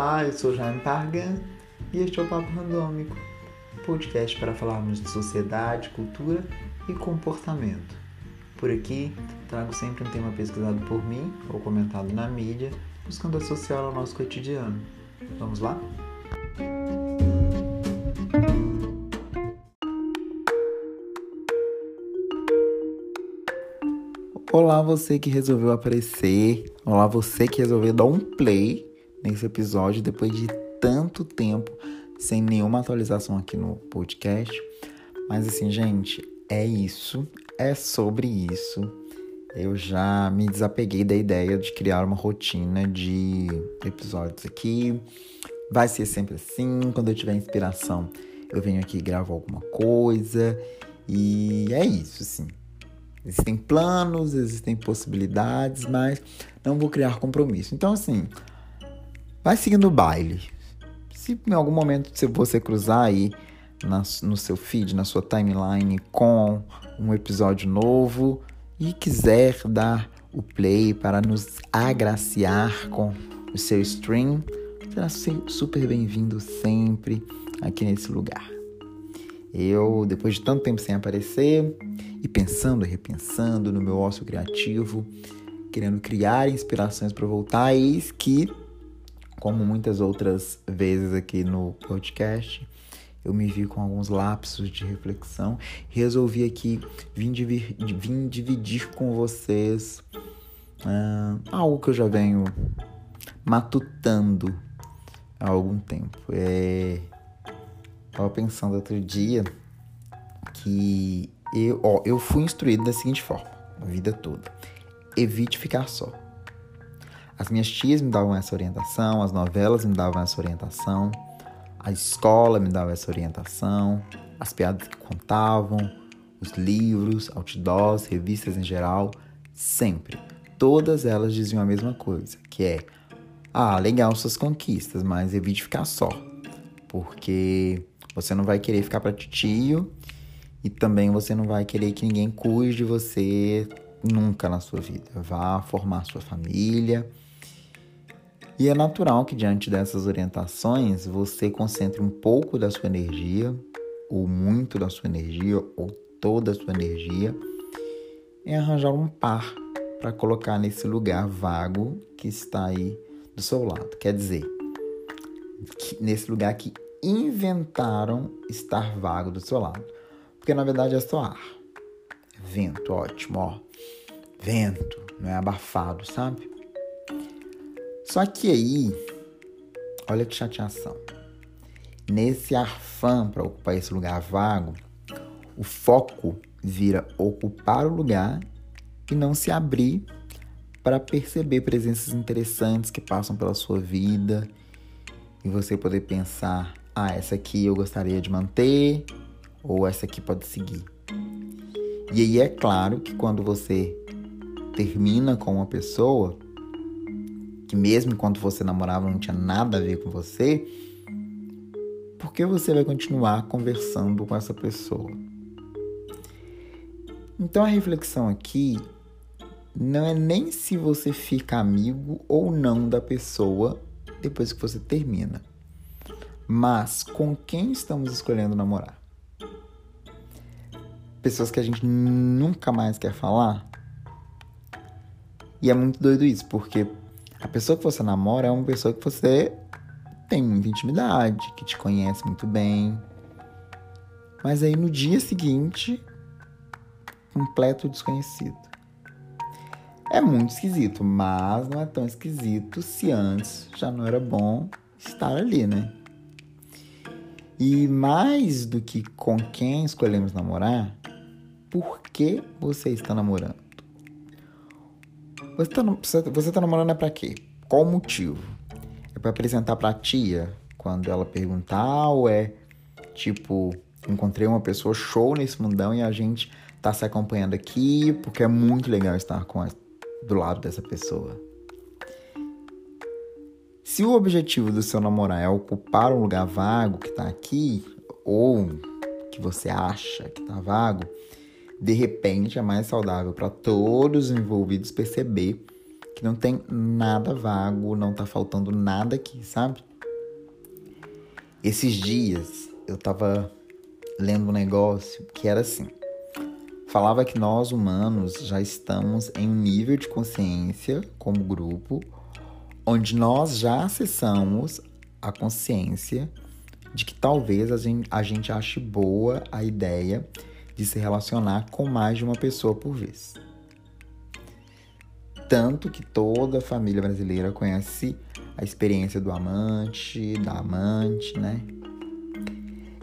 Olá, eu sou Jaime Pargan e este é o Papo Randômico, podcast para falarmos de sociedade, cultura e comportamento. Por aqui, trago sempre um tema pesquisado por mim ou comentado na mídia, buscando associá-lo ao nosso cotidiano. Vamos lá? Olá, você que resolveu aparecer. Olá, você que resolveu dar um play nesse episódio depois de tanto tempo sem nenhuma atualização aqui no podcast. Mas assim, gente, é isso, é sobre isso. Eu já me desapeguei da ideia de criar uma rotina de episódios aqui. Vai ser sempre assim, quando eu tiver inspiração, eu venho aqui e gravo alguma coisa. E é isso, assim. Existem planos, existem possibilidades, mas não vou criar compromisso. Então, assim, vai seguindo o baile. Se em algum momento você cruzar aí na, no seu feed, na sua timeline com um episódio novo e quiser dar o play para nos agraciar com o seu stream, será super bem-vindo sempre aqui nesse lugar. Eu, depois de tanto tempo sem aparecer, e pensando e repensando no meu ócio criativo, querendo criar inspirações para voltar, eis que, como muitas outras vezes aqui no podcast, eu me vi com alguns lapsos de reflexão. Resolvi aqui dividir, vir dividir com vocês uh, algo que eu já venho matutando há algum tempo. É, tava pensando outro dia que eu, ó, eu fui instruído da seguinte forma, a vida toda. Evite ficar só. As minhas tias me davam essa orientação, as novelas me davam essa orientação, a escola me dava essa orientação, as piadas que contavam, os livros, outdoors, revistas em geral, sempre. Todas elas diziam a mesma coisa, que é: ah, legal suas conquistas, mas evite ficar só, porque você não vai querer ficar para tio e também você não vai querer que ninguém cuide de você nunca na sua vida. Vá formar sua família. E é natural que diante dessas orientações você concentre um pouco da sua energia, ou muito da sua energia, ou toda a sua energia, em arranjar um par para colocar nesse lugar vago que está aí do seu lado. Quer dizer, nesse lugar que inventaram estar vago do seu lado. Porque na verdade é só ar. Vento, ótimo, ó. Vento, não é abafado, sabe? Só que aí, olha que chateação. Nesse arfã para ocupar esse lugar vago, o foco vira ocupar o lugar e não se abrir para perceber presenças interessantes que passam pela sua vida e você poder pensar: ah, essa aqui eu gostaria de manter, ou essa aqui pode seguir. E aí é claro que quando você termina com uma pessoa, que mesmo enquanto você namorava não tinha nada a ver com você, por que você vai continuar conversando com essa pessoa? Então a reflexão aqui não é nem se você fica amigo ou não da pessoa depois que você termina, mas com quem estamos escolhendo namorar pessoas que a gente nunca mais quer falar. E é muito doido isso, porque a pessoa que você namora é uma pessoa que você tem muita intimidade, que te conhece muito bem. Mas aí no dia seguinte, completo desconhecido. É muito esquisito, mas não é tão esquisito se antes já não era bom estar ali, né? E mais do que com quem escolhemos namorar, por que você está namorando. Você está você tá namorando é para quê? Qual o motivo? É para apresentar para a tia quando ela perguntar ou é tipo, encontrei uma pessoa show nesse mundão e a gente tá se acompanhando aqui porque é muito legal estar com a, do lado dessa pessoa. Se o objetivo do seu namorar é ocupar um lugar vago que tá aqui ou que você acha que tá vago, de repente é mais saudável para todos os envolvidos perceber que não tem nada vago, não tá faltando nada aqui, sabe? Esses dias eu tava lendo um negócio que era assim. Falava que nós humanos já estamos em um nível de consciência como grupo onde nós já acessamos a consciência de que talvez a gente, a gente ache boa a ideia de se relacionar com mais de uma pessoa por vez. Tanto que toda a família brasileira conhece a experiência do amante, da amante, né?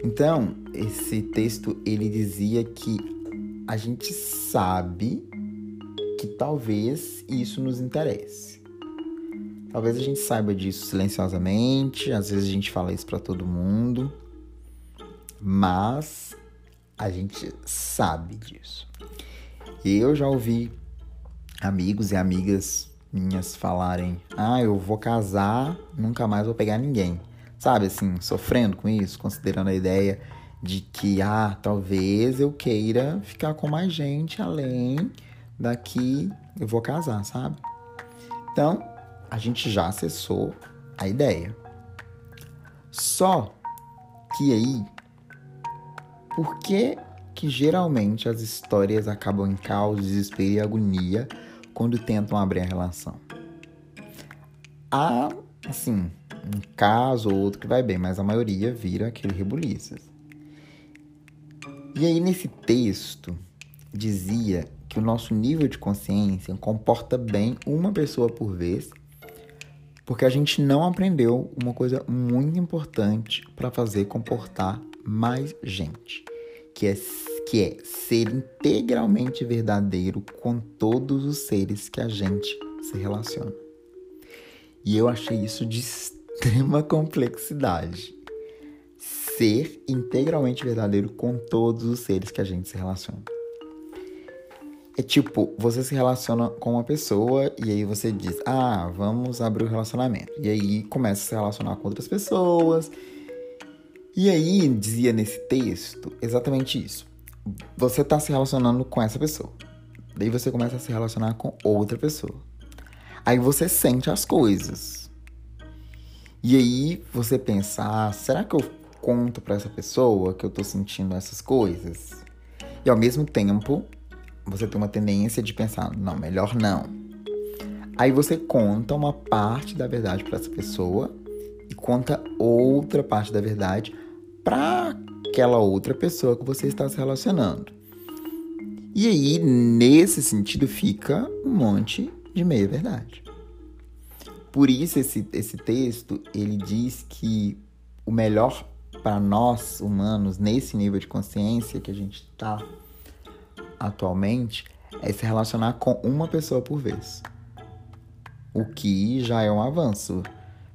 Então, esse texto ele dizia que a gente sabe que talvez isso nos interesse. Talvez a gente saiba disso silenciosamente, às vezes a gente fala isso para todo mundo, mas a gente sabe disso. Eu já ouvi amigos e amigas minhas falarem: "Ah, eu vou casar, nunca mais vou pegar ninguém". Sabe assim, sofrendo com isso, considerando a ideia de que ah, talvez eu queira ficar com mais gente além daqui eu vou casar, sabe? Então, a gente já acessou a ideia. Só que aí, por que que geralmente as histórias acabam em caos, desespero e agonia quando tentam abrir a relação? Há, assim, um caso ou outro que vai bem, mas a maioria vira aquele rebuliças. E aí, nesse texto, dizia que o nosso nível de consciência comporta bem uma pessoa por vez, porque a gente não aprendeu uma coisa muito importante para fazer comportar mais gente, que é, que é ser integralmente verdadeiro com todos os seres que a gente se relaciona. E eu achei isso de extrema complexidade. Ser integralmente verdadeiro com todos os seres que a gente se relaciona. É tipo, você se relaciona com uma pessoa e aí você diz, ah, vamos abrir o relacionamento. E aí começa a se relacionar com outras pessoas. E aí dizia nesse texto exatamente isso. Você está se relacionando com essa pessoa. Daí você começa a se relacionar com outra pessoa. Aí você sente as coisas. E aí você pensa, ah, será que eu conto para essa pessoa que eu tô sentindo essas coisas? E ao mesmo tempo, você tem uma tendência de pensar, não, melhor não. Aí você conta uma parte da verdade para essa pessoa e conta outra parte da verdade para aquela outra pessoa que você está se relacionando. E aí, nesse sentido, fica um monte de meia verdade. Por isso esse, esse texto, ele diz que o melhor para nós humanos nesse nível de consciência que a gente está atualmente é se relacionar com uma pessoa por vez. O que já é um avanço,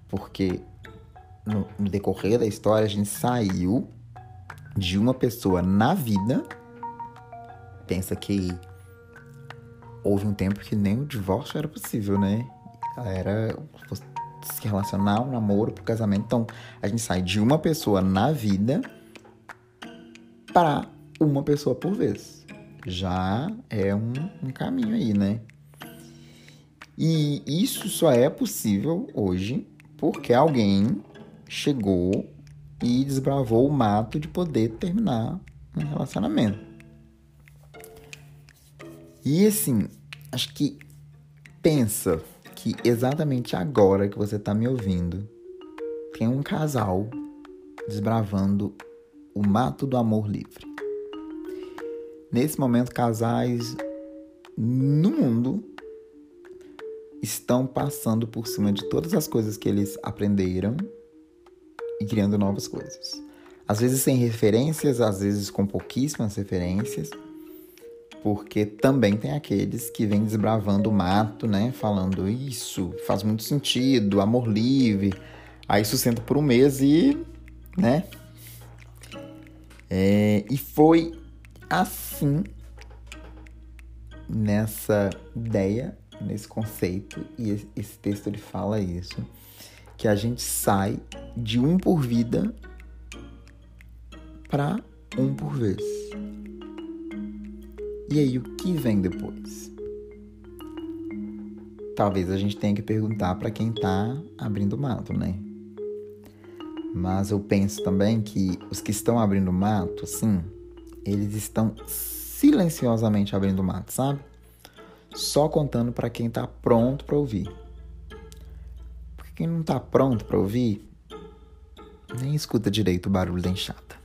porque no, no decorrer da história a gente saiu de uma pessoa na vida. Pensa que houve um tempo que nem o divórcio era possível, né? era se relacionar, um namoro, pro casamento. Então, a gente sai de uma pessoa na vida para uma pessoa por vez. Já é um, um caminho aí, né? E isso só é possível hoje porque alguém chegou e desbravou o mato de poder terminar um relacionamento. E assim, acho que pensa que exatamente agora que você está me ouvindo, tem um casal desbravando o mato do amor livre. Nesse momento, casais no mundo estão passando por cima de todas as coisas que eles aprenderam e criando novas coisas. Às vezes sem referências, às vezes com pouquíssimas referências porque também tem aqueles que vêm desbravando o mato, né? Falando isso faz muito sentido, amor livre. Aí sustenta por um mês e, né? É, e foi assim nessa ideia, nesse conceito e esse texto ele fala isso, que a gente sai de um por vida para um por vez. E aí, o que vem depois? Talvez a gente tenha que perguntar para quem tá abrindo mato, né? Mas eu penso também que os que estão abrindo mato, assim, eles estão silenciosamente abrindo mato, sabe? Só contando para quem tá pronto para ouvir. Porque quem não tá pronto para ouvir, nem escuta direito o barulho da enxada.